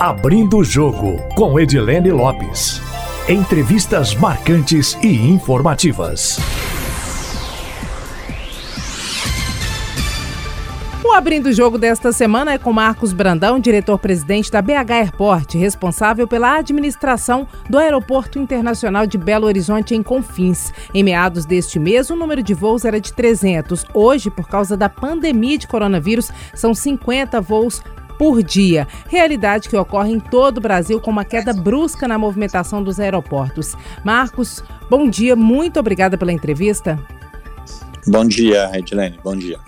Abrindo o Jogo, com Edilene Lopes. Entrevistas marcantes e informativas. O Abrindo o Jogo desta semana é com Marcos Brandão, diretor-presidente da BH Airport, responsável pela administração do Aeroporto Internacional de Belo Horizonte em Confins. Em meados deste mês, o número de voos era de 300. Hoje, por causa da pandemia de coronavírus, são 50 voos por dia. Realidade que ocorre em todo o Brasil com uma queda brusca na movimentação dos aeroportos. Marcos, bom dia, muito obrigada pela entrevista. Bom dia, Edilene, bom dia.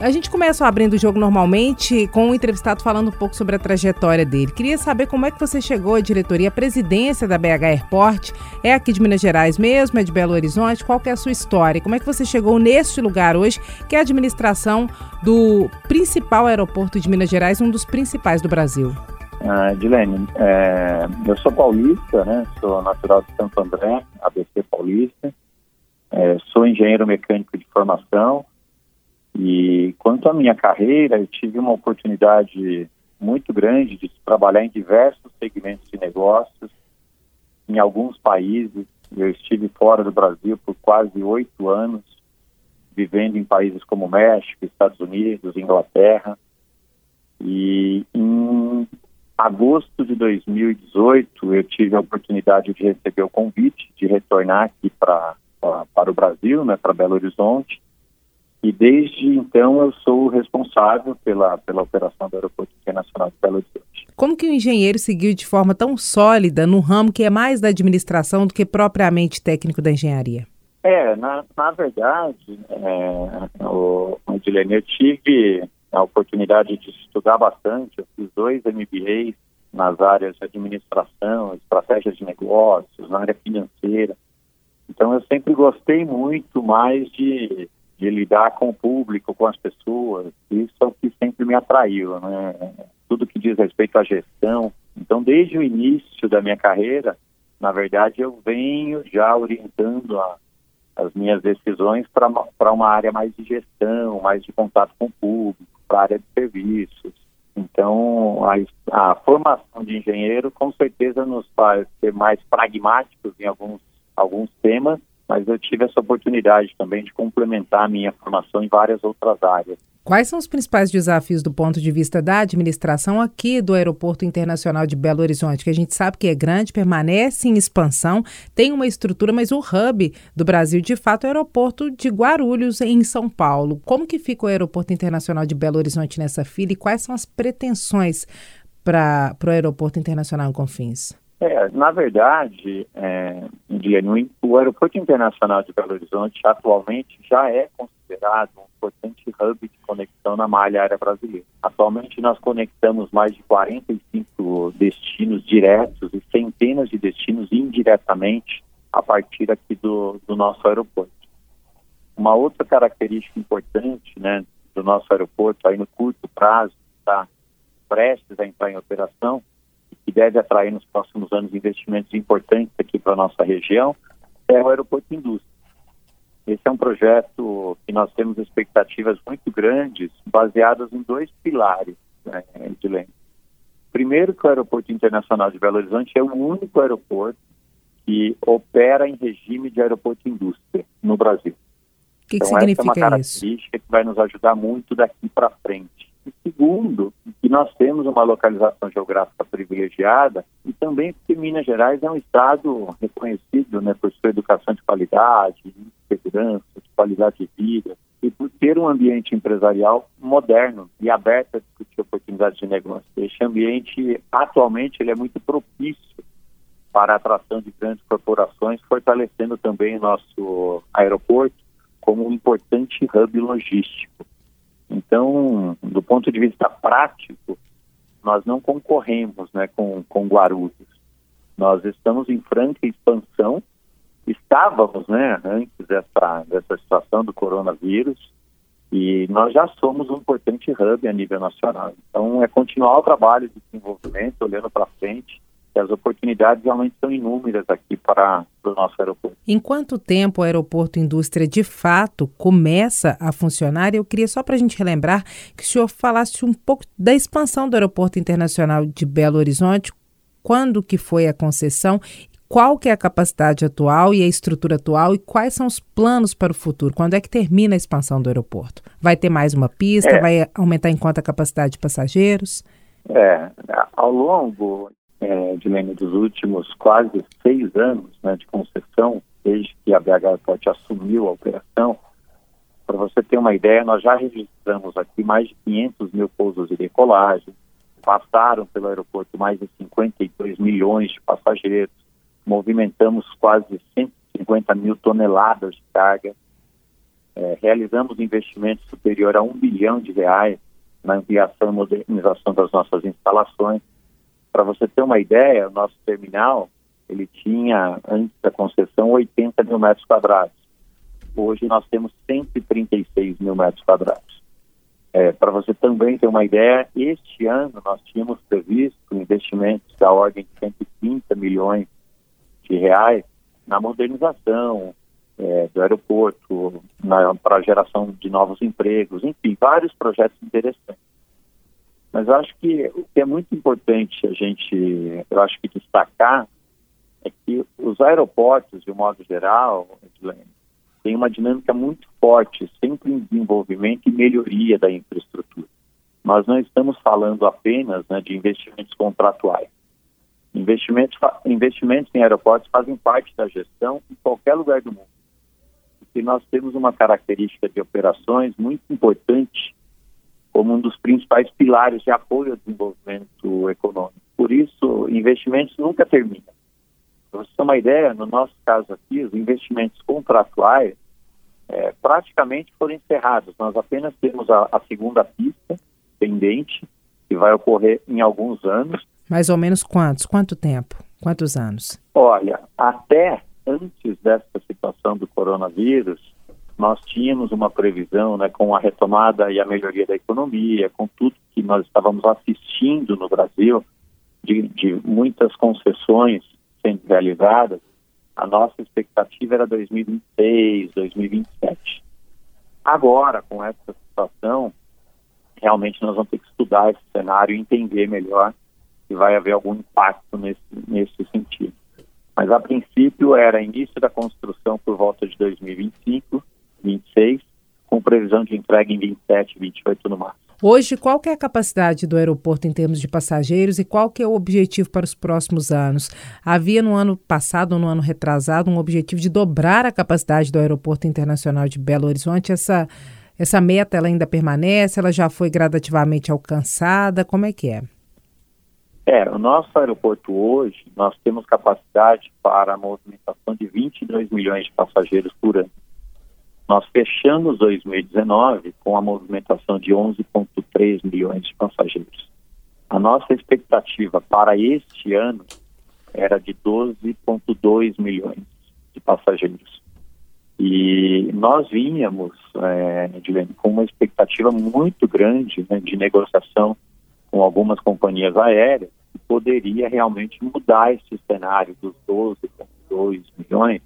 A gente começa abrindo o jogo normalmente com o entrevistado falando um pouco sobre a trajetória dele. Queria saber como é que você chegou à diretoria, à presidência da BH Airport. É aqui de Minas Gerais mesmo? É de Belo Horizonte? Qual é a sua história? Como é que você chegou neste lugar hoje, que é a administração do principal aeroporto de Minas Gerais, um dos principais do Brasil? Ah, Dilene, é, eu sou paulista, né? Sou natural de Santo André, ABC paulista. É, sou engenheiro mecânico de formação e quanto à minha carreira, eu tive uma oportunidade muito grande de trabalhar em diversos segmentos de negócios, em alguns países. Eu estive fora do Brasil por quase oito anos, vivendo em países como México, Estados Unidos, Inglaterra. E em agosto de 2018, eu tive a oportunidade de receber o convite de retornar aqui para para o Brasil, né, para Belo Horizonte, e desde então eu sou o responsável pela, pela operação do Aeroporto Internacional de Belo Horizonte. Como que o engenheiro seguiu de forma tão sólida no ramo que é mais da administração do que propriamente técnico da engenharia? É, na, na verdade, é, o, o eu tive a oportunidade de estudar bastante, eu fiz dois MBAs nas áreas de administração, estratégias de negócios, na área financeira. Então eu sempre gostei muito mais de de lidar com o público, com as pessoas. Isso é o que sempre me atraiu, né? Tudo que diz respeito à gestão. Então, desde o início da minha carreira, na verdade, eu venho já orientando a, as minhas decisões para uma área mais de gestão, mais de contato com o público, para a área de serviços. Então, a, a, formação de engenheiro com certeza nos faz ser mais pragmáticos em alguns, alguns temas mas eu tive essa oportunidade também de complementar a minha formação em várias outras áreas. Quais são os principais desafios do ponto de vista da administração aqui do Aeroporto Internacional de Belo Horizonte, que a gente sabe que é grande, permanece em expansão, tem uma estrutura, mas o hub do Brasil, de fato, é o aeroporto de Guarulhos, em São Paulo. Como que fica o Aeroporto Internacional de Belo Horizonte nessa fila e quais são as pretensões para o Aeroporto Internacional Confins? É, na verdade, é, o Aeroporto Internacional de Belo Horizonte atualmente já é considerado um importante hub de conexão na malha aérea brasileira. Atualmente nós conectamos mais de 45 destinos diretos e centenas de destinos indiretamente a partir aqui do, do nosso aeroporto. Uma outra característica importante né, do nosso aeroporto, aí no curto prazo, está prestes a entrar em operação, que deve atrair nos próximos anos investimentos importantes aqui para a nossa região, é o Aeroporto Indústria. Esse é um projeto que nós temos expectativas muito grandes, baseadas em dois pilares, né, Edilene. Primeiro, que o Aeroporto Internacional de Belo Horizonte é o único aeroporto que opera em regime de aeroporto indústria no Brasil. O que, então, que significa essa é uma característica isso? que vai nos ajudar muito daqui para frente. E segundo, que nós temos uma localização geográfica privilegiada e também porque Minas Gerais é um estado reconhecido né, por sua educação de qualidade, de segurança, de qualidade de vida e por ter um ambiente empresarial moderno e aberto a discutir oportunidades de negócio. Este ambiente, atualmente, ele é muito propício para a atração de grandes corporações, fortalecendo também nosso aeroporto como um importante hub logístico. Então, do ponto de vista prático, nós não concorremos né, com, com Guarulhos. Nós estamos em franca expansão. Estávamos né, antes dessa, dessa situação do coronavírus e nós já somos um importante hub a nível nacional. Então, é continuar o trabalho de desenvolvimento, olhando para frente, que as oportunidades realmente são inúmeras aqui para, o nosso aeroporto. Em quanto tempo o aeroporto indústria de fato começa a funcionar? Eu queria só para a gente relembrar que o senhor falasse um pouco da expansão do aeroporto internacional de Belo Horizonte, quando que foi a concessão qual que é a capacidade atual e a estrutura atual e quais são os planos para o futuro? Quando é que termina a expansão do aeroporto? Vai ter mais uma pista? É. Vai aumentar em quanto a capacidade de passageiros? É, ao longo é, de Lene, dos últimos quase seis anos né, de concessão, desde que a BH Airport assumiu a operação, para você ter uma ideia, nós já registramos aqui mais de 500 mil pousos e decolagem, passaram pelo aeroporto mais de 52 milhões de passageiros, movimentamos quase 150 mil toneladas de carga, é, realizamos investimentos superior a um bilhão de reais na ampliação e modernização das nossas instalações. Para você ter uma ideia, o nosso terminal ele tinha, antes da concessão, 80 mil metros quadrados. Hoje nós temos 136 mil metros quadrados. É, Para você também ter uma ideia, este ano nós tínhamos previsto investimentos da ordem de 130 milhões de reais na modernização é, do aeroporto, para a geração de novos empregos, enfim, vários projetos interessantes. Mas acho que o que é muito importante a gente, eu acho que destacar é que os aeroportos, de um modo geral, têm uma dinâmica muito forte, sempre em desenvolvimento e melhoria da infraestrutura. Nós não estamos falando apenas né, de investimentos contratuais. Investimentos, investimentos em aeroportos fazem parte da gestão em qualquer lugar do mundo. Porque nós temos uma característica de operações muito importante como um dos principais pilares de apoio ao desenvolvimento econômico. Por isso, investimentos nunca terminam. Para você ter uma ideia, no nosso caso aqui, os investimentos contratuais é, praticamente foram encerrados. Nós apenas temos a, a segunda pista pendente, que vai ocorrer em alguns anos, mais ou menos quantos? Quanto tempo? Quantos anos? Olha, até antes dessa situação do coronavírus, nós tínhamos uma previsão, né, com a retomada e a melhoria da economia, com tudo que nós estávamos assistindo no Brasil, de, de muitas concessões sendo realizadas, a nossa expectativa era 2026, 2027. Agora, com essa situação, realmente nós vamos ter que estudar esse cenário e entender melhor se vai haver algum impacto nesse, nesse sentido. Mas, a princípio, era início da construção por volta de 2025, 26, com previsão de entrega em 27, 28 no máximo. Hoje, qual é a capacidade do aeroporto em termos de passageiros e qual que é o objetivo para os próximos anos? Havia no ano passado ou no ano retrasado um objetivo de dobrar a capacidade do aeroporto internacional de Belo Horizonte. Essa, essa meta ela ainda permanece? Ela já foi gradativamente alcançada? Como é que é? É, o nosso aeroporto hoje, nós temos capacidade para a movimentação de 22 milhões de passageiros por ano. Nós fechamos 2019 com a movimentação de 11,3 milhões de passageiros. A nossa expectativa para este ano era de 12,2 milhões de passageiros. E nós vínhamos, é, com uma expectativa muito grande né, de negociação com algumas companhias aéreas que poderia realmente mudar esse cenário dos 12,2 milhões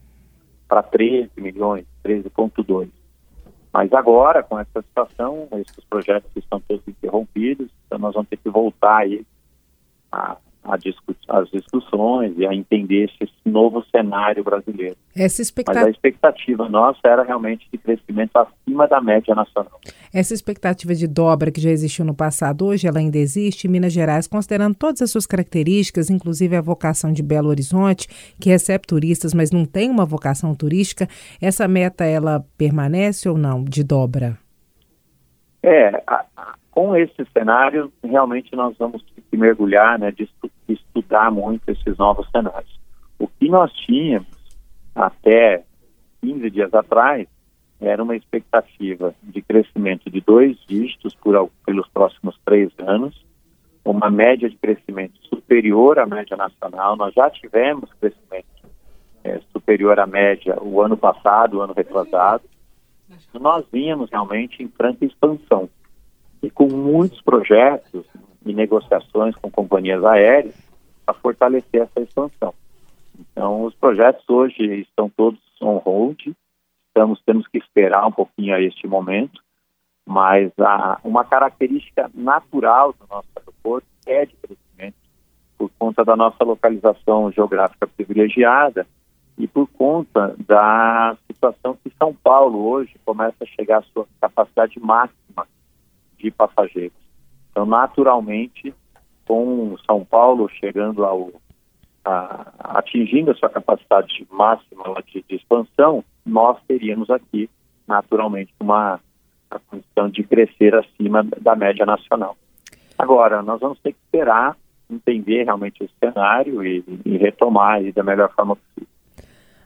para 13 milhões, 13,2. Mas agora, com essa situação, esses projetos estão todos interrompidos, então nós vamos ter que voltar aí a a discu as discussões e a entender esse novo cenário brasileiro. Essa expectativa... Mas a expectativa nossa era realmente de crescimento acima da média nacional. Essa expectativa de dobra que já existiu no passado, hoje ela ainda existe em Minas Gerais, considerando todas as suas características, inclusive a vocação de Belo Horizonte, que recebe turistas, mas não tem uma vocação turística, essa meta ela permanece ou não de dobra? É, a, a, com esse cenário, realmente nós vamos ter que mergulhar, né, estudar muito esses novos cenários. O que nós tínhamos até 15 dias atrás era uma expectativa de crescimento de dois dígitos por, pelos próximos três anos, uma média de crescimento superior à média nacional. Nós já tivemos crescimento é, superior à média o ano passado, o ano retrasado. Nós vínhamos realmente em franca expansão e com muitos projetos e negociações com companhias aéreas a fortalecer essa expansão. Então, os projetos hoje estão todos on hold, estamos, temos que esperar um pouquinho a este momento, mas a, uma característica natural do nosso aeroporto é de crescimento, por conta da nossa localização geográfica privilegiada e por conta da situação que São Paulo hoje começa a chegar à sua capacidade máxima de passageiros. Então, naturalmente, com São Paulo chegando ao a, atingindo a sua capacidade máxima de, de, expansão, nós teríamos aqui, naturalmente, uma condição de crescer acima da média nacional. Agora, nós vamos ter que esperar, entender realmente o cenário e, e retomar da melhor forma possível.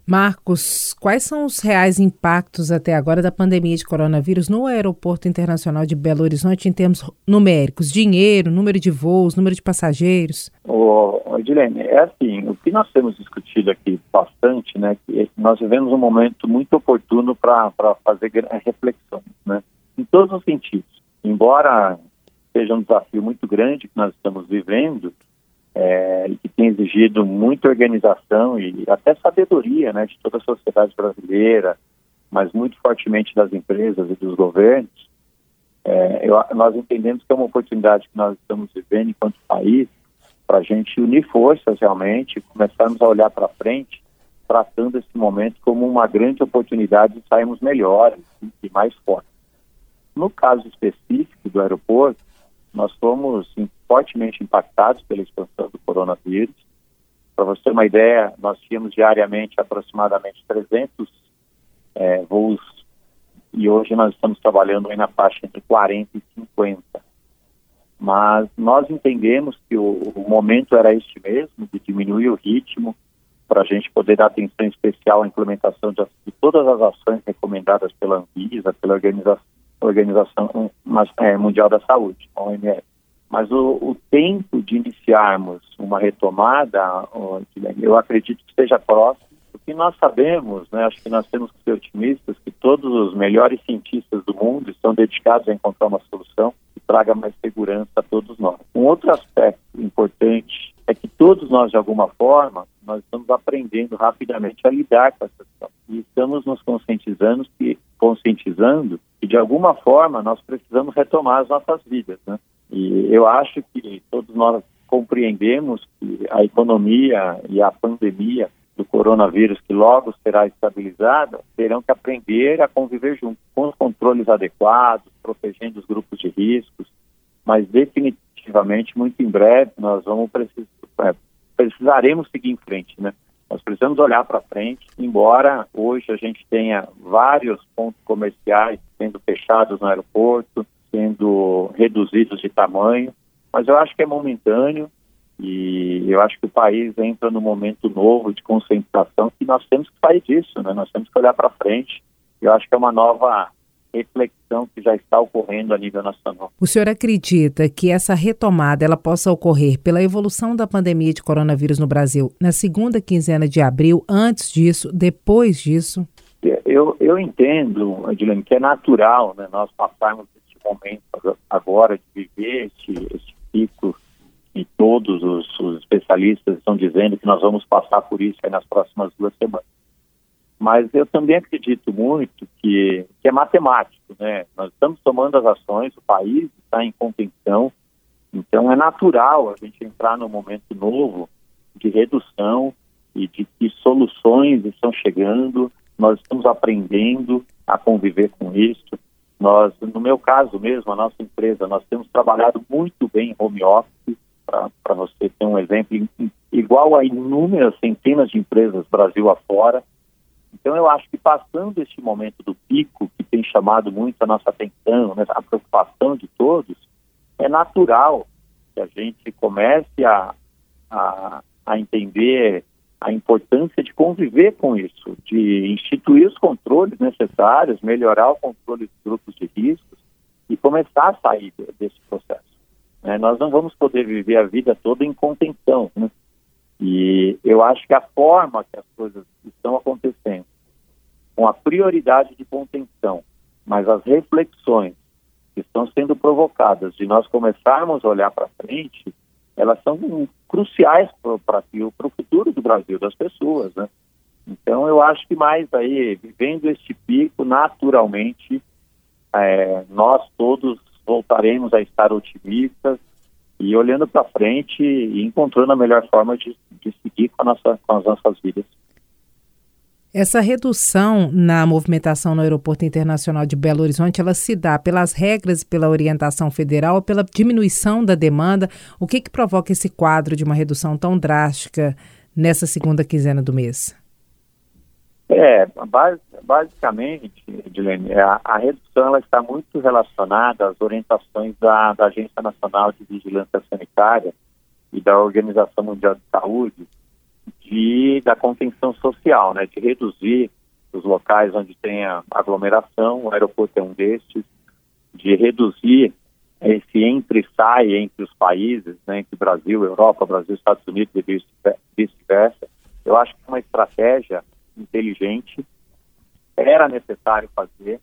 Marcos, quais são os reais impactos até agora da pandemia de coronavírus no Aeroporto Internacional de Belo Horizonte em termos numéricos? Dinheiro, número de voos, número de passageiros? Ô, Edilene, é assim, o que nós temos discutido aqui bastante, né, que nós vivemos um momento muito oportuno para fazer reflexões, né, em todos os sentidos. Embora seja um desafio muito grande que nós estamos vivendo, é, que tem exigido muita organização e até sabedoria né, de toda a sociedade brasileira, mas muito fortemente das empresas e dos governos, é, eu, nós entendemos que é uma oportunidade que nós estamos vivendo enquanto país para a gente unir forças realmente, começarmos a olhar para frente, tratando esse momento como uma grande oportunidade de sairmos melhores e mais fortes. No caso específico do aeroporto, nós fomos fortemente impactados pela expansão do coronavírus. Para você ter uma ideia, nós tínhamos diariamente aproximadamente 300 é, voos e hoje nós estamos trabalhando aí na faixa entre 40 e 50. Mas nós entendemos que o, o momento era este mesmo, de diminuir o ritmo, para a gente poder dar atenção especial à implementação de, de, todas as ações recomendadas pela Anvisa, pela Organização, Organização é, Mundial da Saúde, OMS. Mas o, o, tempo de iniciarmos uma retomada, eu acredito que esteja próximo. O que nós sabemos, né, acho que nós temos que ser otimistas, que todos os melhores cientistas do mundo estão dedicados a encontrar uma solução que traga mais segurança a todos nós. Um outro aspecto importante é que todos nós, de alguma forma, nós estamos aprendendo rapidamente a lidar com essa situação. E estamos nos conscientizando que, conscientizando que, de alguma forma, nós precisamos retomar as nossas vidas, né? E eu acho que todos nós compreendemos que a economia e a pandemia do coronavírus, que logo será estabilizada, terão que aprender a conviver juntos, com os controles adequados, protegendo os grupos de riscos, mas definitivamente, muito em breve, nós vamos precisar, é, precisaremos seguir em frente, né? Nós precisamos olhar para frente, embora hoje a gente tenha vários pontos comerciais sendo fechados no aeroporto, sendo reduzidos de tamanho, mas eu acho que é momentâneo e eu acho que o país entra num momento novo de concentração que nós temos que sair disso, né? Nós temos que olhar para frente. Eu acho que é uma nova reflexão que já está ocorrendo a nível nacional. O senhor acredita que essa retomada ela possa ocorrer pela evolução da pandemia de coronavírus no Brasil na segunda quinzena de abril, antes disso, depois disso? Eu, eu entendo, Adilene, que é natural né, nós passarmos momento agora de viver este, pico e todos os, os, especialistas estão dizendo que nós vamos passar por isso nas próximas duas semanas. Mas eu também acredito muito que, que é matemático, né? Nós estamos tomando as ações, o país está em contenção, então é natural a gente entrar num momento novo de redução e de que soluções estão chegando, nós estamos aprendendo a conviver com isso. Nós, no meu caso mesmo, a nossa empresa, nós temos trabalhado muito bem em home office, para você ter um exemplo, igual a inúmeras centenas de empresas Brasil afora. Então, eu acho que passando este momento do pico, que tem chamado muito a nossa atenção, né, a preocupação de todos, é natural que a gente comece a, a, a entender a importância de conviver com isso, de instituir os controles necessários, melhorar o controle dos grupos de riscos e começar a sair desse processo. Né? Nós não vamos poder viver a vida toda em contenção. Né? E eu acho que a forma que as coisas estão acontecendo, com a prioridade de contenção, mas as reflexões que estão sendo provocadas de nós começarmos a olhar para frente, elas são cruciais para o futuro do Brasil, das pessoas, né? Então, eu acho que mais aí, vivendo este pico, naturalmente, é, nós todos voltaremos a estar otimistas e olhando para frente e encontrando a melhor forma de, de seguir com, nossa, com as nossas vidas. Essa redução na movimentação no Aeroporto Internacional de Belo Horizonte, ela se dá pelas regras e pela orientação federal ou pela diminuição da demanda? O que, que provoca esse quadro de uma redução tão drástica nessa segunda quinzena do mês? É, basicamente, Edilene, a, a, redução ela está muito relacionada às orientações da, da Agência Nacional de Vigilância Sanitária e da Organização Mundial de Saúde de, da contenção social, né, de reduzir os locais onde tem aglomeração, o aeroporto é um destes, de reduzir esse entre sai entre os países, né, entre Brasil, Europa, Brasil, Estados Unidos e vice-versa. Eu acho que é uma estratégia inteligente, era necessário fazer,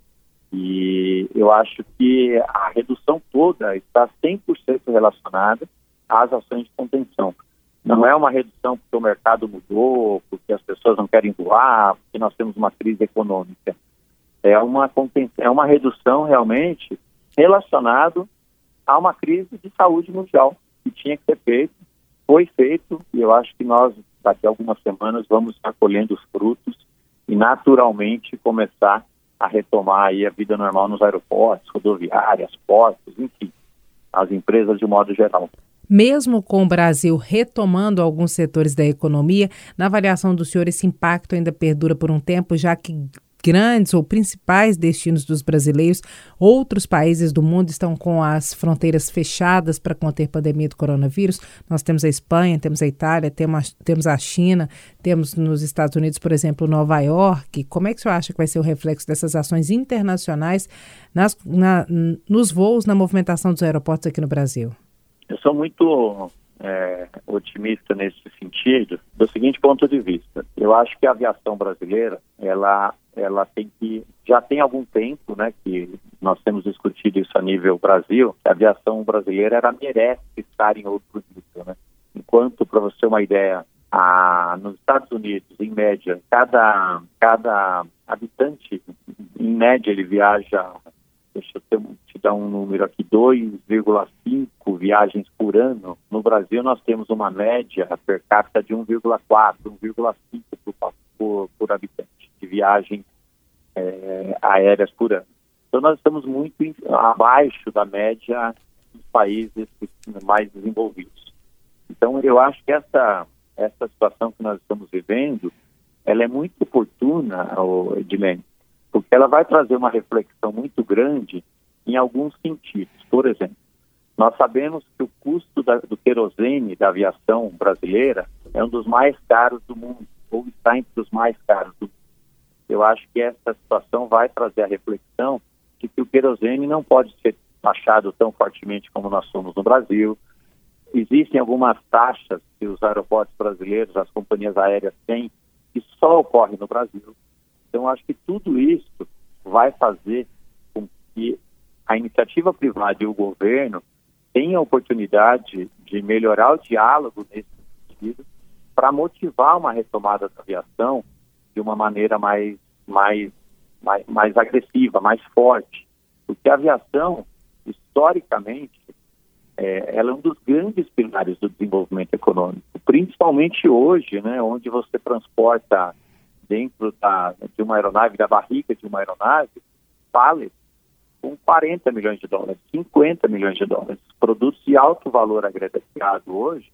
e eu acho que a redução toda está 100% relacionada às ações de contenção. Não é uma redução porque o mercado mudou, porque as pessoas não querem voar, porque nós temos uma crise econômica. É uma, é uma redução realmente relacionado a uma crise de saúde mundial que tinha que ser feito, foi feito e eu acho que nós daqui a algumas semanas vamos estar colhendo os frutos e naturalmente começar a retomar aí a vida normal nos aeroportos, rodoviárias, portos, enfim, as empresas de modo geral. Mesmo com o Brasil retomando alguns setores da economia, na avaliação do senhor, esse impacto ainda perdura por um tempo, já que grandes ou principais destinos dos brasileiros, outros países do mundo estão com as fronteiras fechadas para conter a pandemia do coronavírus. Nós temos a Espanha, temos a Itália, temos, a China, temos nos Estados Unidos, por exemplo, Nova York. Como é que o senhor acha que vai ser o reflexo dessas ações internacionais nas, na, nos voos, na movimentação dos aeroportos aqui no Brasil? Eu sou muito é, otimista nesse sentido, do seguinte ponto de vista. Eu acho que a aviação brasileira, ela, ela tem que, já tem algum tempo, né, que nós temos discutido isso a nível Brasil, que a aviação brasileira, ela merece estar em outro nível, né? Enquanto, para você ter uma ideia, a, nos Estados Unidos, em média, cada, cada habitante, em média, ele viaja, deixa eu ter, te dar um número aqui, 2,5 viagens por ano, no Brasil nós temos uma média per capita de 1,4, 1,5 por, por, por, habitante de viagens é, aéreas por ano. Então nós estamos muito em, abaixo da média dos países mais desenvolvidos. Então eu acho que essa, essa situação que nós estamos vivendo, ela é muito oportuna, Edilene, porque ela vai trazer uma reflexão muito grande em alguns sentidos. Por exemplo, nós sabemos que o custo da, do querosene da aviação brasileira é um dos mais caros do mundo, ou está entre os mais caros do mundo. Eu acho que essa situação vai trazer a reflexão de que o querosene não pode ser taxado tão fortemente como nós somos no Brasil. Existem algumas taxas que os aeroportos brasileiros, as companhias aéreas têm, que só ocorrem no Brasil. Então, acho que tudo isso vai fazer com que a iniciativa privada e o governo tem a oportunidade de melhorar o diálogo nesse sentido para motivar uma retomada da aviação de uma maneira mais, mais, mais, mais agressiva, mais forte. Porque a aviação, historicamente, é, ela é um dos grandes pilares do desenvolvimento econômico, principalmente hoje, né, onde você transporta dentro da, de uma aeronave, da barriga de uma aeronave, pallets com 40 milhões de dólares, 50 milhões de dólares. Produtos de alto valor agregado hoje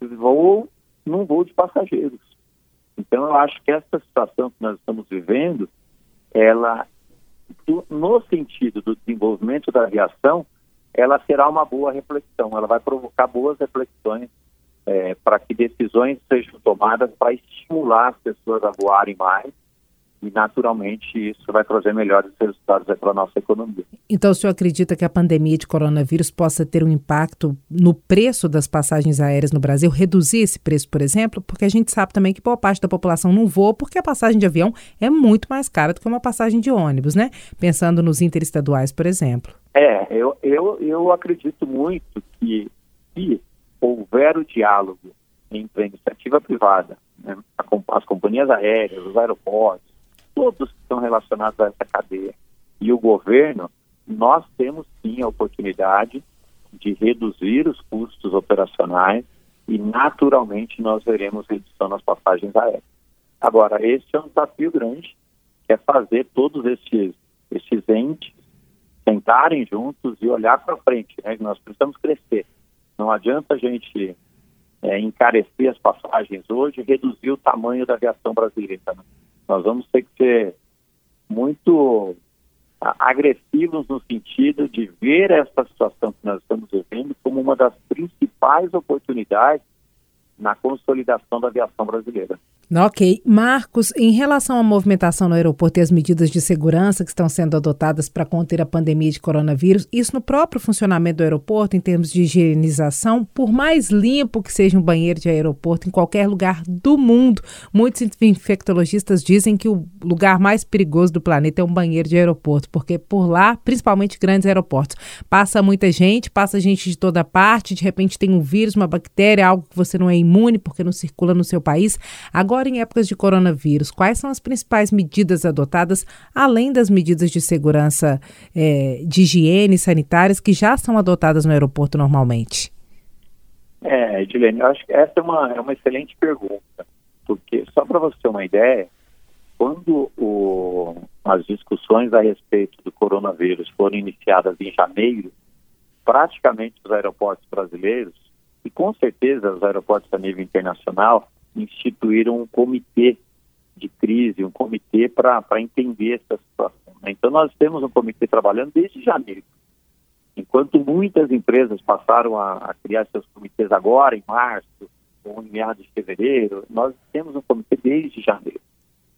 voam num voo de passageiros. Então, eu acho que essa situação que nós estamos vivendo, ela, no sentido do desenvolvimento da aviação, ela será uma boa reflexão, ela vai provocar boas reflexões é, para que decisões sejam tomadas para estimular as pessoas a voarem mais e naturalmente isso vai trazer melhores resultados para a nossa economia. Então, o senhor acredita que a pandemia de coronavírus possa ter um impacto no preço das passagens aéreas no Brasil, reduzir esse preço, por exemplo? Porque a gente sabe também que boa parte da população não voa porque a passagem de avião é muito mais cara do que uma passagem de ônibus, né? Pensando nos interestaduais, por exemplo. É, eu, eu, eu acredito muito que se houver o diálogo entre a iniciativa privada, né, as companhias aéreas, os aeroportos, todos que estão relacionados a essa cadeia, e o governo, nós temos sim a oportunidade de reduzir os custos operacionais e, naturalmente, nós veremos redução nas passagens aéreas. Agora, esse é um desafio grande, que é fazer todos esses, esses entes sentarem juntos e olhar para frente. Né? Nós precisamos crescer. Não adianta a gente é, encarecer as passagens hoje e reduzir o tamanho da aviação brasileira. Né? Nós vamos ter que ser muito agressivos no sentido de ver essa situação que nós estamos vivendo como uma das principais oportunidades na consolidação da aviação brasileira. Ok. Marcos, em relação à movimentação no aeroporto e as medidas de segurança que estão sendo adotadas para conter a pandemia de coronavírus, isso no próprio funcionamento do aeroporto, em termos de higienização, por mais limpo que seja um banheiro de aeroporto em qualquer lugar do mundo, muitos infectologistas dizem que o lugar mais perigoso do planeta é um banheiro de aeroporto, porque por lá, principalmente grandes aeroportos, passa muita gente, passa gente de toda parte, de repente tem um vírus, uma bactéria, algo que você não é imune porque não circula no seu país. Agora, Agora, em épocas de coronavírus, quais são as principais medidas adotadas, além das medidas de segurança é, de higiene sanitárias que já são adotadas no aeroporto normalmente? É, Edilene, eu acho que essa é uma, é uma excelente pergunta, porque só para você ter uma ideia, quando o, as discussões a respeito do coronavírus foram iniciadas em janeiro, praticamente os aeroportos brasileiros, e com certeza os aeroportos a nível internacional, instituíram um comitê de crise, um comitê para entender essa situação. Né? Então, nós temos um comitê trabalhando desde janeiro. Enquanto muitas empresas passaram a, a criar seus comitês agora, em março, ou em meados de fevereiro, nós temos um comitê desde janeiro.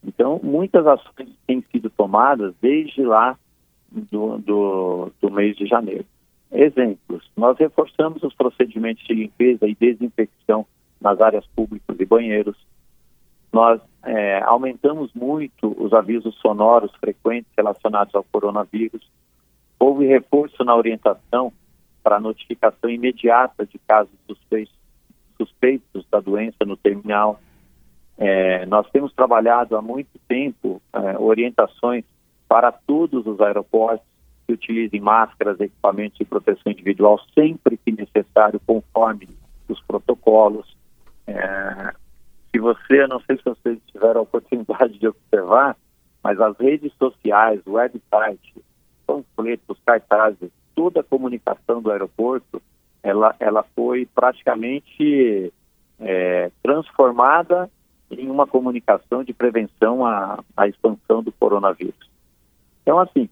Então, muitas ações têm sido tomadas desde lá do, do, do mês de janeiro. Exemplos: nós reforçamos os procedimentos de limpeza e desinfecção nas áreas públicas e banheiros. Nós é, aumentamos muito os avisos sonoros frequentes relacionados ao coronavírus. Houve reforço na orientação para notificação imediata de casos suspeitos, suspeitos da doença no terminal. É, nós temos trabalhado há muito tempo é, orientações para todos os aeroportos que utilizem máscaras, equipamentos de proteção individual sempre que necessário, conforme os protocolos. É, se você, não sei se vocês tiveram a oportunidade de observar, mas as redes sociais, o website, panfletos, cartazes, toda a comunicação do aeroporto, ela, ela foi praticamente é, transformada em uma comunicação de prevenção à, à expansão do coronavírus. Então, assim,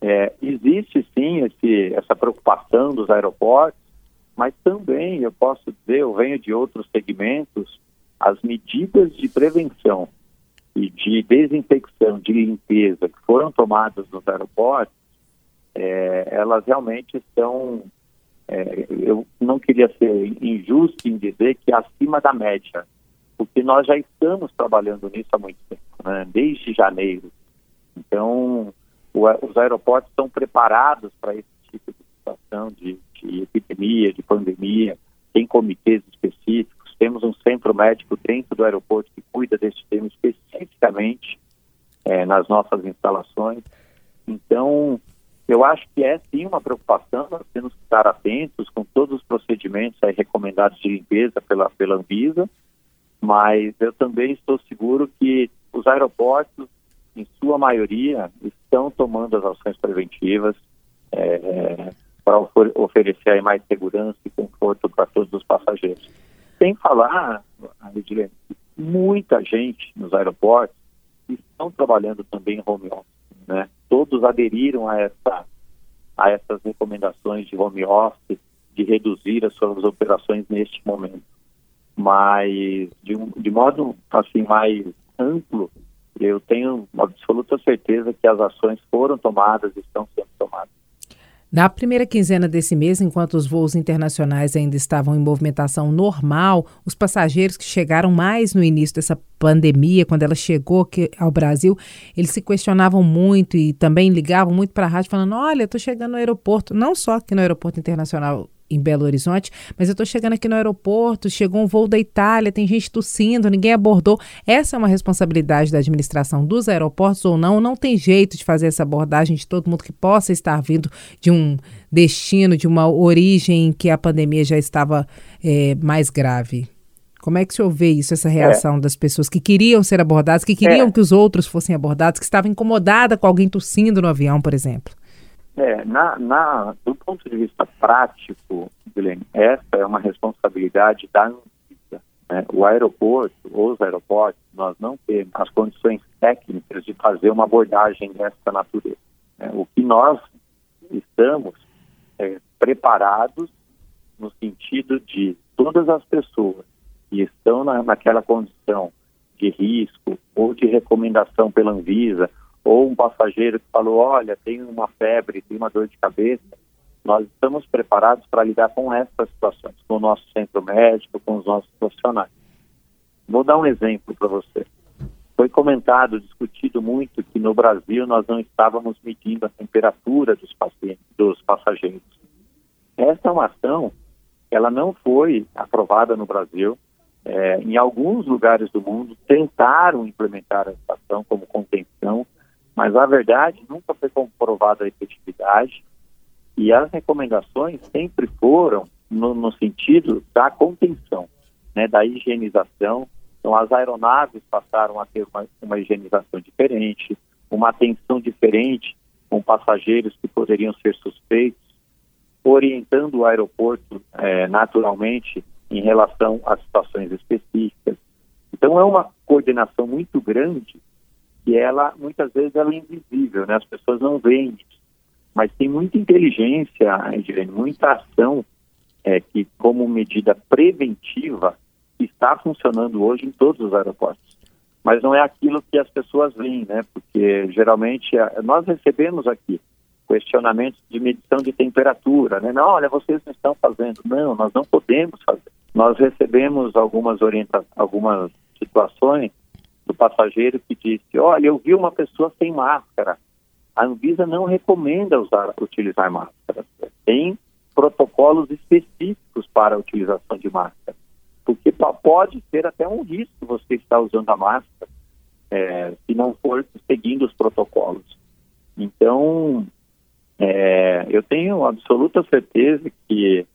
é, existe sim esse, essa preocupação dos aeroportos, mas também eu posso dizer, eu venho de outros segmentos, as medidas de prevenção e de desinfecção, de limpeza que foram tomadas nos aeroportos, é, elas realmente estão, é, eu não queria ser injusto em dizer que acima da média, porque nós já estamos trabalhando nisso há muito tempo, né? desde janeiro. Então, o, os aeroportos estão preparados para esse tipo situação de de epidemia, de pandemia, tem comitês específicos, temos um centro médico dentro do aeroporto que cuida desse tema especificamente é, nas nossas instalações. Então, eu acho que é sim uma preocupação, nós temos que estar atentos com todos os procedimentos aí, recomendados de limpeza pela, pela Anvisa, mas eu também estou seguro que os aeroportos, em sua maioria, estão tomando as ações preventivas. É, para oferecer mais segurança e conforto para todos os passageiros. Sem falar, Edilene, muita gente nos aeroportos estão trabalhando também em home office, né? Todos aderiram a essa a essas recomendações de home office, de reduzir as suas operações neste momento. Mas de, de modo assim mais amplo, eu tenho absoluta certeza que as ações foram tomadas e estão sendo tomadas. Na primeira quinzena desse mês, enquanto os voos internacionais ainda estavam em movimentação normal, os passageiros que chegaram mais no início dessa pandemia, quando ela chegou ao Brasil, eles se questionavam muito e também ligavam muito para a rádio falando: "Olha, estou chegando no aeroporto, não só aqui no aeroporto internacional em Belo Horizonte, mas eu estou chegando aqui no aeroporto, chegou um voo da Itália, tem gente tossindo, ninguém abordou. Essa é uma responsabilidade da administração dos aeroportos ou não? Não tem jeito de fazer essa abordagem de todo mundo que possa estar vindo de um destino, de uma origem em que a pandemia já estava é, mais grave. Como é que o senhor vê isso, essa reação é. das pessoas que queriam ser abordadas, que queriam é. que os outros fossem abordados, que estavam incomodadas com alguém tossindo no avião, por exemplo? É, na, na, do ponto de vista prático, Guilherme, essa é uma responsabilidade da Anvisa. Né? O aeroporto, os aeroportos, nós não temos as condições técnicas de fazer uma abordagem dessa natureza. Né? O que nós estamos é, preparados no sentido de todas as pessoas que estão na, naquela condição de risco ou de recomendação pela Anvisa, ou um passageiro que falou, olha, tem uma febre, tem uma dor de cabeça, nós estamos preparados para lidar com essas situações, com o nosso centro médico, com os nossos profissionais. Vou dar um exemplo para você. Foi comentado, discutido muito que no Brasil nós não estávamos medindo a temperatura dos pacientes, dos passageiros. Essa é uma ação, ela não foi aprovada no Brasil, é, em alguns lugares do mundo tentaram implementar a estação como contenção, mas a verdade nunca foi comprovada a efetividade e as recomendações sempre foram no, no sentido da contenção, né, da higienização. Então as aeronaves passaram a ter uma, uma higienização diferente, uma atenção diferente com passageiros que poderiam ser suspeitos, orientando o aeroporto é, naturalmente em relação a situações específicas. Então é uma coordenação muito grande e ela muitas vezes ela é invisível, né? As pessoas não veem isso, mas tem muita inteligência, muita ação é, que como medida preventiva está funcionando hoje em todos os aeroportos. Mas não é aquilo que as pessoas veem, né? Porque geralmente nós recebemos aqui questionamentos de medição de temperatura, né? Não, olha, vocês não estão fazendo. Não, nós não podemos fazer. Nós recebemos algumas orienta algumas situações do passageiro que disse, olha, eu vi uma pessoa sem máscara. A Anvisa não recomenda usar, utilizar máscara. Tem protocolos específicos para a utilização de máscara. Porque pode ser até um risco você estar usando a máscara é, se não for seguindo os protocolos. Então, é, eu tenho absoluta certeza que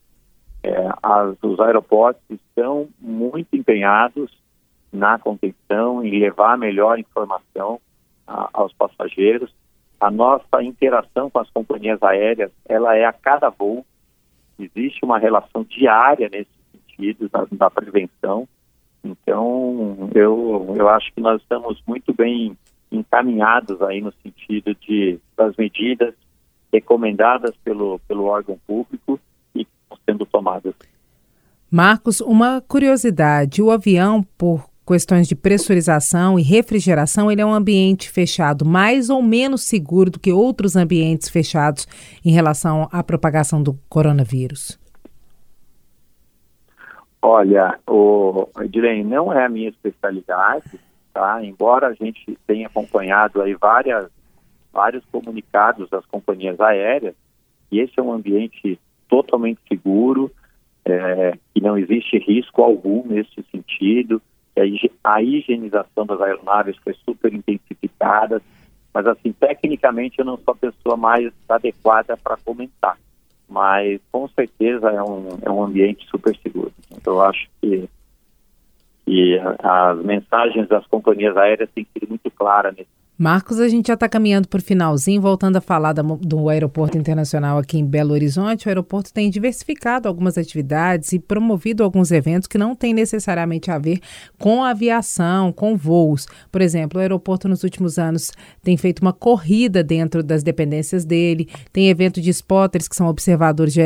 é, as, os aeroportos estão muito empenhados na contenção, em levar melhor informação a, aos passageiros. A nossa interação com as companhias aéreas, ela é a cada voo. Existe uma relação diária nesse sentido da, da prevenção. Então, eu, eu acho que nós estamos muito bem encaminhados aí no sentido de das medidas recomendadas pelo, pelo órgão público e sendo tomadas. Marcos, uma curiosidade: o avião, por questões de pressurização e refrigeração, ele é um ambiente fechado mais ou menos seguro do que outros ambientes fechados em relação à propagação do coronavírus? Olha, o Edilene, não é a minha especialidade, tá? Embora a gente tenha acompanhado aí várias vários comunicados das companhias aéreas e esse é um ambiente totalmente seguro, é, que não existe risco algum nesse sentido, a higienização das aeronaves foi super intensificada, mas assim, tecnicamente eu não sou a pessoa mais adequada para comentar, mas com certeza é um, é um ambiente super seguro. Então eu acho que, que as mensagens das companhias aéreas têm sido muito claras nesse Marcos, a gente já está caminhando para o finalzinho, voltando a falar da, do aeroporto internacional aqui em Belo Horizonte. O aeroporto tem diversificado algumas atividades e promovido alguns eventos que não têm necessariamente a ver com aviação, com voos. Por exemplo, o aeroporto nos últimos anos tem feito uma corrida dentro das dependências dele, tem evento de spotters que são observadores de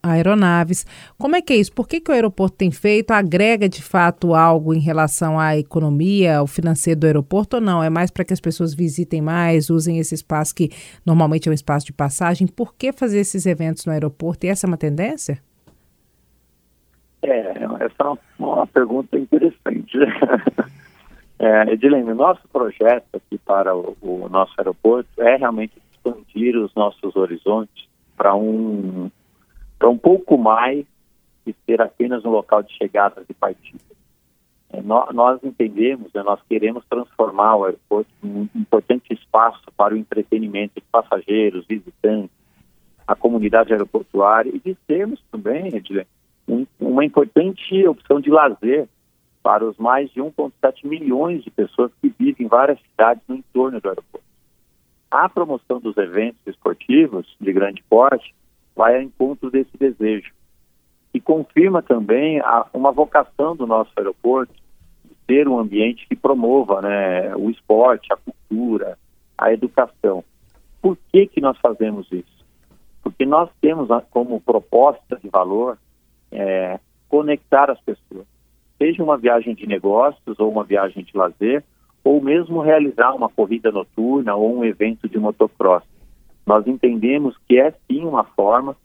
aeronaves. Como é que é isso? Por que, que o aeroporto tem feito? Agrega de fato algo em relação à economia, ao financeiro do aeroporto ou não? É mais para que as pessoas visitem mais, usem esse espaço que normalmente é um espaço de passagem. Por que fazer esses eventos no aeroporto? E essa é uma tendência? É, essa é uma pergunta interessante. é, Edilene, nosso projeto aqui para o, o nosso aeroporto é realmente expandir os nossos horizontes para um, um pouco mais que ser apenas um local de chegadas e partidas. É, nós, nós, entendemos, né, nós queremos transformar o aeroporto em um importante espaço para o entretenimento de passageiros, visitantes, a comunidade aeroportuária e de sermos também, Edilene, um, uma importante opção de lazer para os mais de 1,7 milhões de pessoas que vivem em várias cidades no entorno do aeroporto. A promoção dos eventos esportivos de grande porte vai ao encontro desse desejo e confirma também a, uma vocação do nosso aeroporto de ser um ambiente que promova né, o esporte, a cultura, a educação. Por que, que nós fazemos isso? Porque nós temos como proposta de valor é, conectar as pessoas seja uma viagem de negócios ou uma viagem de lazer, ou mesmo realizar uma corrida noturna ou um evento de motocross. Nós entendemos que é sim uma forma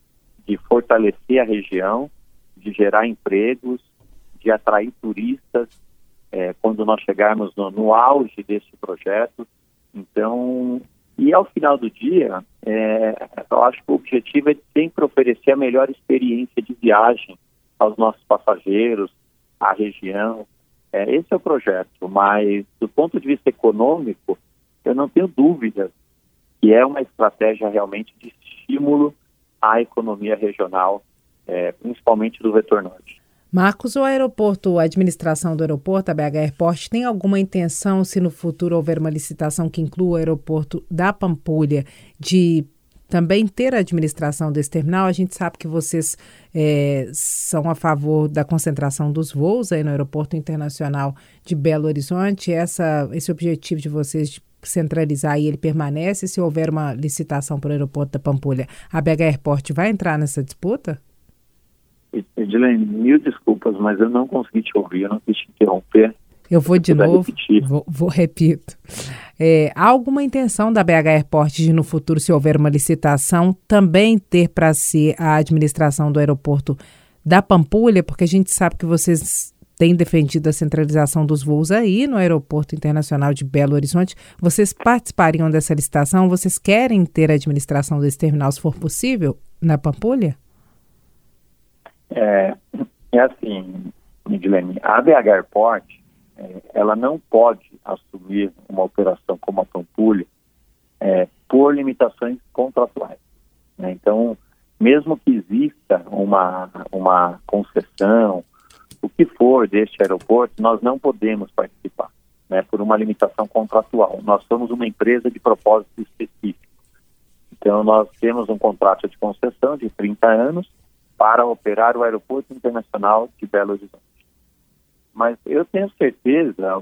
de fortalecer a região, de gerar empregos, de atrair turistas é, quando nós chegarmos no, no, auge desse projeto. Então, e ao final do dia, é, eu acho que o objetivo é sempre oferecer a melhor experiência de viagem aos nossos passageiros, a região. É, esse é o projeto, mas do ponto de vista econômico, eu não tenho dúvidas que é uma estratégia realmente de estímulo à economia regional, é, principalmente do vetor norte. Marcos, o aeroporto, a administração do aeroporto, a BH Airport, tem alguma intenção, se no futuro houver uma licitação que inclua o aeroporto da Pampulha, de também ter a administração desse terminal. A gente sabe que vocês é, são a favor da concentração dos voos aí no Aeroporto Internacional de Belo Horizonte. Essa, esse objetivo de vocês de centralizar e ele permanece se houver uma licitação para o aeroporto da Pampulha. A BH Airport vai entrar nessa disputa? Edilene, mil desculpas, mas eu não consegui te ouvir, eu não quis te interromper. Eu vou de novo, vou, vou, repito. É, há alguma intenção da BH Airport de, no futuro, se houver uma licitação, também ter para si a administração do aeroporto da Pampulha? Porque a gente sabe que vocês têm defendido a centralização dos voos aí no Aeroporto Internacional de Belo Horizonte. Vocês participariam dessa licitação? Vocês querem ter a administração desse terminal, se for possível, na Pampulha? É, é assim, Midlene, a BH Airport é, ela não pode assumir uma operação como a Pampulha é, por limitações contratuais. Né? Então, mesmo que exista uma, uma concessão, o que for deste aeroporto, nós não podemos participar, né, por uma limitação contratual. Nós somos uma empresa de propósito específico. Então, nós temos um contrato de concessão de 30 anos para operar o Aeroporto Internacional de Belo Horizonte. Mas eu tenho certeza,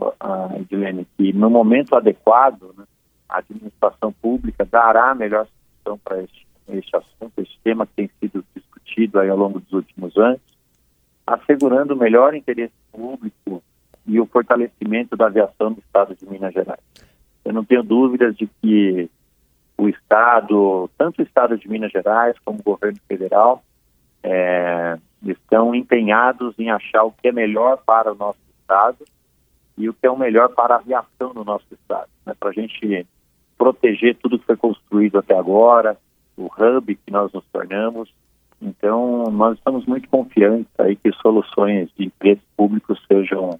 Edilene, que no momento adequado, né, a administração pública dará a melhor solução para este, este assunto, este tema que tem sido discutido aí ao longo dos últimos anos, assegurando o melhor interesse público e o fortalecimento da aviação do Estado de Minas Gerais. Eu não tenho dúvidas de que o Estado, tanto o Estado de Minas Gerais como o governo federal, é, estão empenhados em achar o que é melhor para o nosso Estado e o que é o melhor para a aviação no nosso Estado, né, para a gente proteger tudo que foi construído até agora, o hub que nós nos tornamos. Então, nós estamos muito confiantes aí que soluções de preços públicos sejam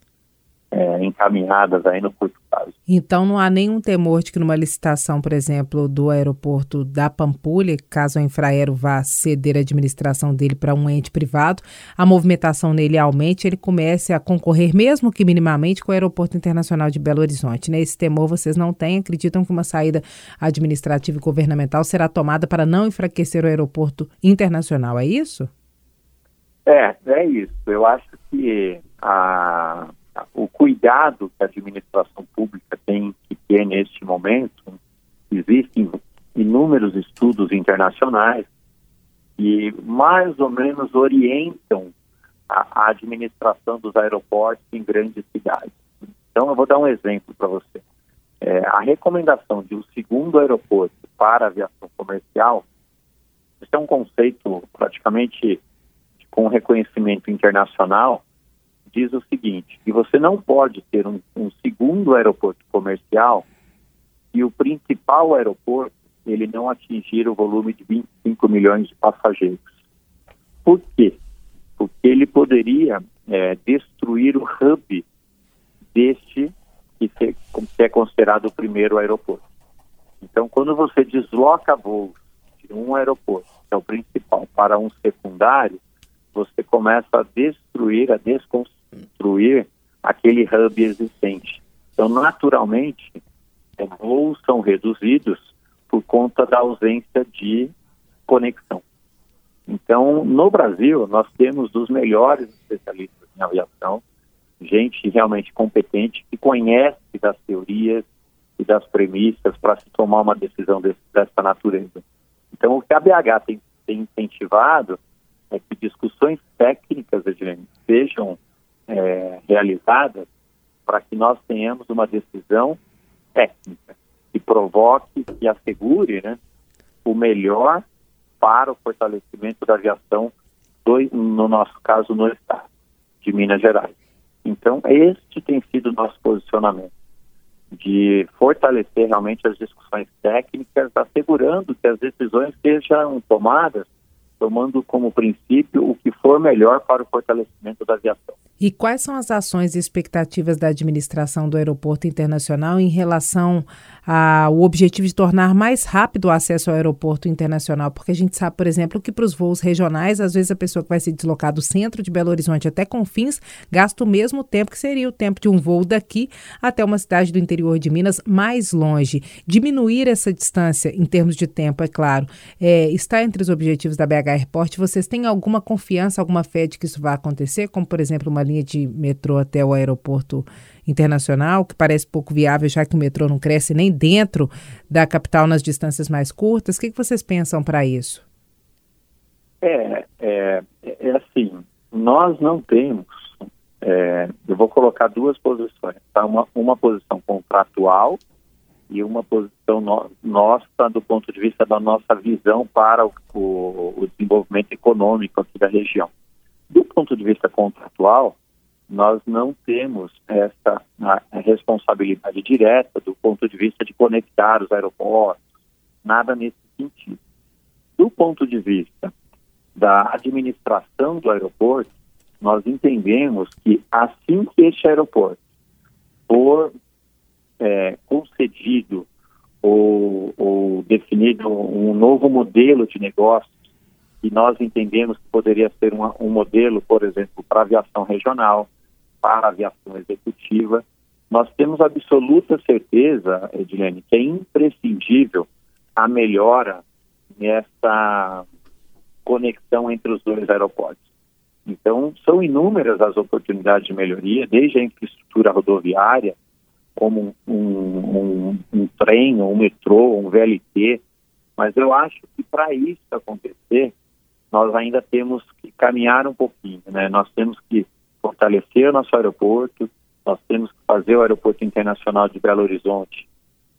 é, encaminhadas aí no curto prazo. Então não há nenhum temor de que numa licitação, por exemplo, do aeroporto da Pampulha, caso a Infraero vá ceder a administração dele para um ente privado, a movimentação nele aumente, ele comece a concorrer, mesmo que minimamente, com o Aeroporto Internacional de Belo Horizonte. Né? Esse temor vocês não têm, acreditam que uma saída administrativa e governamental será tomada para não enfraquecer o aeroporto internacional, é isso? É, é isso. Eu acho que a o cuidado que a administração pública tem que ter neste momento, existem inúmeros estudos internacionais que mais ou menos orientam a, a administração dos aeroportos em grandes cidades. Então, eu vou dar um exemplo para você. É, a recomendação de um segundo aeroporto para aviação comercial, isso é um conceito praticamente com reconhecimento internacional, diz o seguinte, que você não pode ter um, um segundo aeroporto comercial e o principal aeroporto ele não atingir o volume de 25 milhões de passageiros. Por quê? Porque ele poderia é, destruir o hub deste que, é considerado o primeiro aeroporto. Então, quando você desloca voos de um aeroporto, que é o principal, para um secundário, você começa a destruir, a desconstruir aquele hub existente. Então, naturalmente, é, voos são reduzidos por conta da ausência de conexão. Então, no Brasil, nós temos os melhores especialistas em aviação, gente realmente competente que conhece das teorias e das premissas para se tomar uma decisão desse, dessa natureza. Então, o que a BH tem, tem incentivado é que discussões técnicas, Edilene, sejam é, realizadas para que nós tenhamos uma decisão técnica que provoque e assegure né, o melhor para o fortalecimento da aviação, do, no nosso caso, no Estado de Minas Gerais. Então, este tem sido o nosso posicionamento, de fortalecer realmente as discussões técnicas, assegurando que as decisões sejam tomadas tomando como princípio o que for melhor para o fortalecimento da aviação. E quais são as ações e expectativas da administração do Aeroporto Internacional em relação ao objetivo de tornar mais rápido o acesso ao aeroporto internacional? Porque a gente sabe, por exemplo, que para os voos regionais, às vezes a pessoa que vai se deslocar do centro de Belo Horizonte até Confins gasta o mesmo tempo que seria o tempo de um voo daqui até uma cidade do interior de Minas mais longe. Diminuir essa distância em termos de tempo, é claro, é, está entre os objetivos da BH Airport. Vocês têm alguma confiança, alguma fé de que isso vai acontecer? Como, por exemplo, uma linha de metrô até o aeroporto internacional, que parece pouco viável, já que o metrô não cresce nem dentro da capital nas distâncias mais curtas. O que, que vocês pensam para isso? É, é, é, assim, nós não temos, é, eu vou colocar duas posições, tá? uma, uma posição contratual e uma posição no, nossa do ponto de vista da nossa visão para o, o, o desenvolvimento econômico aqui da região. Do ponto de vista contratual, nós não temos essa responsabilidade direta do ponto de vista de conectar os aeroportos, nada nesse sentido. Do ponto de vista da administração do aeroporto, nós entendemos que assim que este aeroporto for é, concedido ou, ou definido um novo modelo de negócio e nós entendemos que poderia ser uma, um modelo, por exemplo, para aviação regional, para aviação executiva. Nós temos absoluta certeza, Edilene, que é imprescindível a melhora nessa conexão entre os dois aeroportos. Então, são inúmeras as oportunidades de melhoria, desde a infraestrutura rodoviária, como um, um, um trem, um metrô, um VLT, mas eu acho que para isso acontecer, nós ainda temos que caminhar um pouquinho, né? Nós temos que fortalecer o nosso aeroporto, nós temos que fazer o Aeroporto Internacional de Belo Horizonte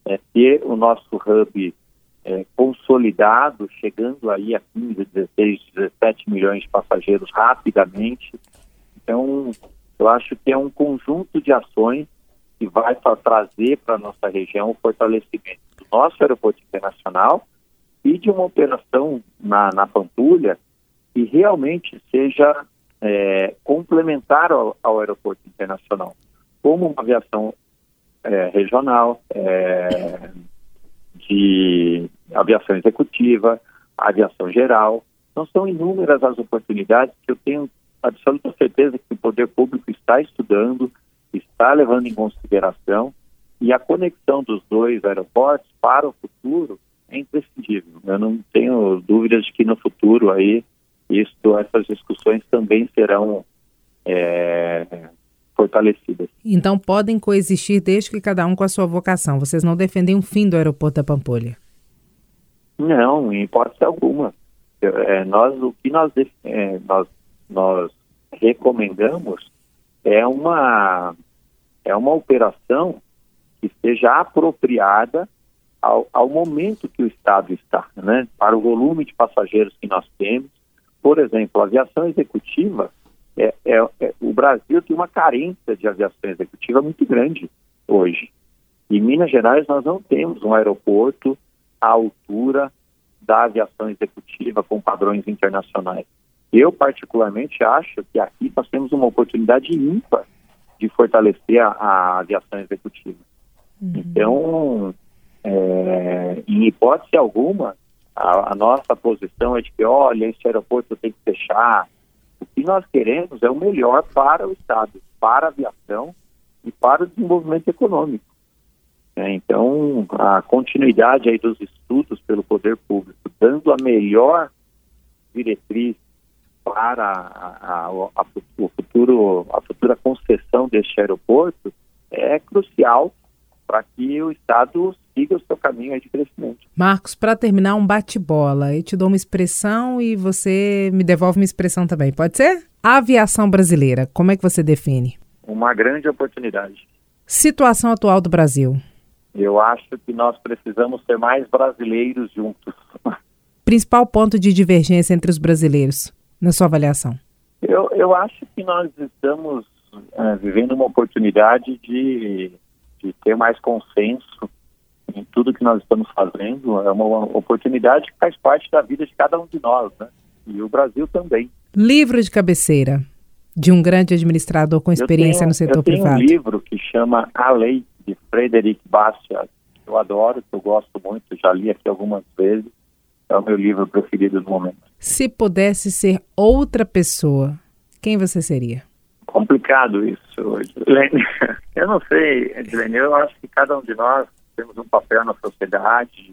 é, ter o nosso hub é, consolidado, chegando aí a 15, 16, 17 milhões de passageiros rapidamente. Então, eu acho que é um conjunto de ações que vai trazer para a nossa região o fortalecimento do nosso aeroporto internacional e de uma operação na, na Pampulha que realmente seja é, complementar ao, ao, aeroporto internacional, como uma aviação é, regional, é, de aviação executiva, aviação geral. Então, são inúmeras as oportunidades que eu tenho absoluta certeza que o poder público está estudando, está levando em consideração, e a conexão dos dois aeroportos para o futuro é imprescindível. Eu não tenho dúvidas de que no futuro aí isso, essas discussões também serão é, fortalecidas. Então podem coexistir desde que cada um com a sua vocação. Vocês não defendem o fim do aeroporto da Pampulha? Não, em hipótese alguma. É, nós, o que nós, é, nós, nós recomendamos é uma, é uma operação que seja apropriada ao, ao momento que o Estado está, né? para o volume de passageiros que nós temos. Por exemplo, a aviação executiva, é, é, é, o Brasil tem uma carência de aviação executiva muito grande hoje. Em Minas Gerais, nós não temos um aeroporto à altura da aviação executiva com padrões internacionais. Eu, particularmente, acho que aqui nós temos uma oportunidade ímpar de fortalecer a, a aviação executiva. Uhum. Então, é, em hipótese alguma, a, a, nossa posição é de que, olha, esse aeroporto tem que fechar. O que nós queremos é o melhor para o Estado, para a aviação e para o desenvolvimento econômico. É, então, a continuidade aí dos estudos pelo poder público, dando a melhor diretriz para a, a, a, o futuro, a futura concessão deste aeroporto, é crucial para que o Estado siga o seu caminho de crescimento. Marcos, para terminar, um bate-bola. Eu te dou uma expressão e você me devolve uma expressão também, pode ser? A aviação brasileira, como é que você define? Uma grande oportunidade. Situação atual do Brasil. Eu acho que nós precisamos ser mais brasileiros juntos. Principal ponto de divergência entre os brasileiros, na sua avaliação? Eu, eu acho que nós estamos é, vivendo uma oportunidade de de ter mais consenso em tudo que nós estamos fazendo. É uma oportunidade que faz parte da vida de cada um de nós, né? E o Brasil também. Livro de cabeceira de um grande administrador com experiência tenho, no setor eu tenho privado. um livro que chama A Lei, de Frederic Bastiat, que eu adoro, que eu gosto muito, já li aqui algumas vezes. É o meu livro preferido no momento. Se pudesse ser outra pessoa, quem você seria? complicado isso, Edilene. Eu não sei, Edilene, eu acho que cada um de nós temos um papel na sociedade.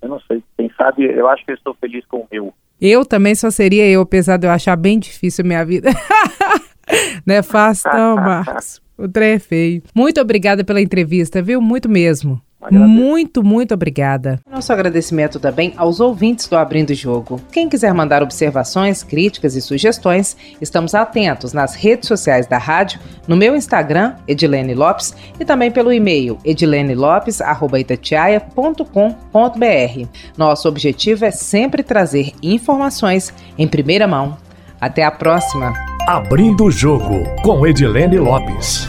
Eu não sei, quem sabe, eu acho que eu estou feliz com o meu. Eu também só seria eu, apesar de eu achar bem difícil minha vida. não é fácil não, Marcos. O trem é feio. Muito obrigada pela entrevista, viu? Muito mesmo. Agradeço. Muito, muito obrigada. Nosso agradecimento também aos ouvintes do Abrindo Jogo. Quem quiser mandar observações, críticas e sugestões, estamos atentos nas redes sociais da rádio, no meu Instagram, Edilene Lopes, e também pelo e-mail edilenelopes.itatiaia.com.br. Nosso objetivo é sempre trazer informações em primeira mão. Até a próxima. Abrindo o Jogo, com Edilene Lopes.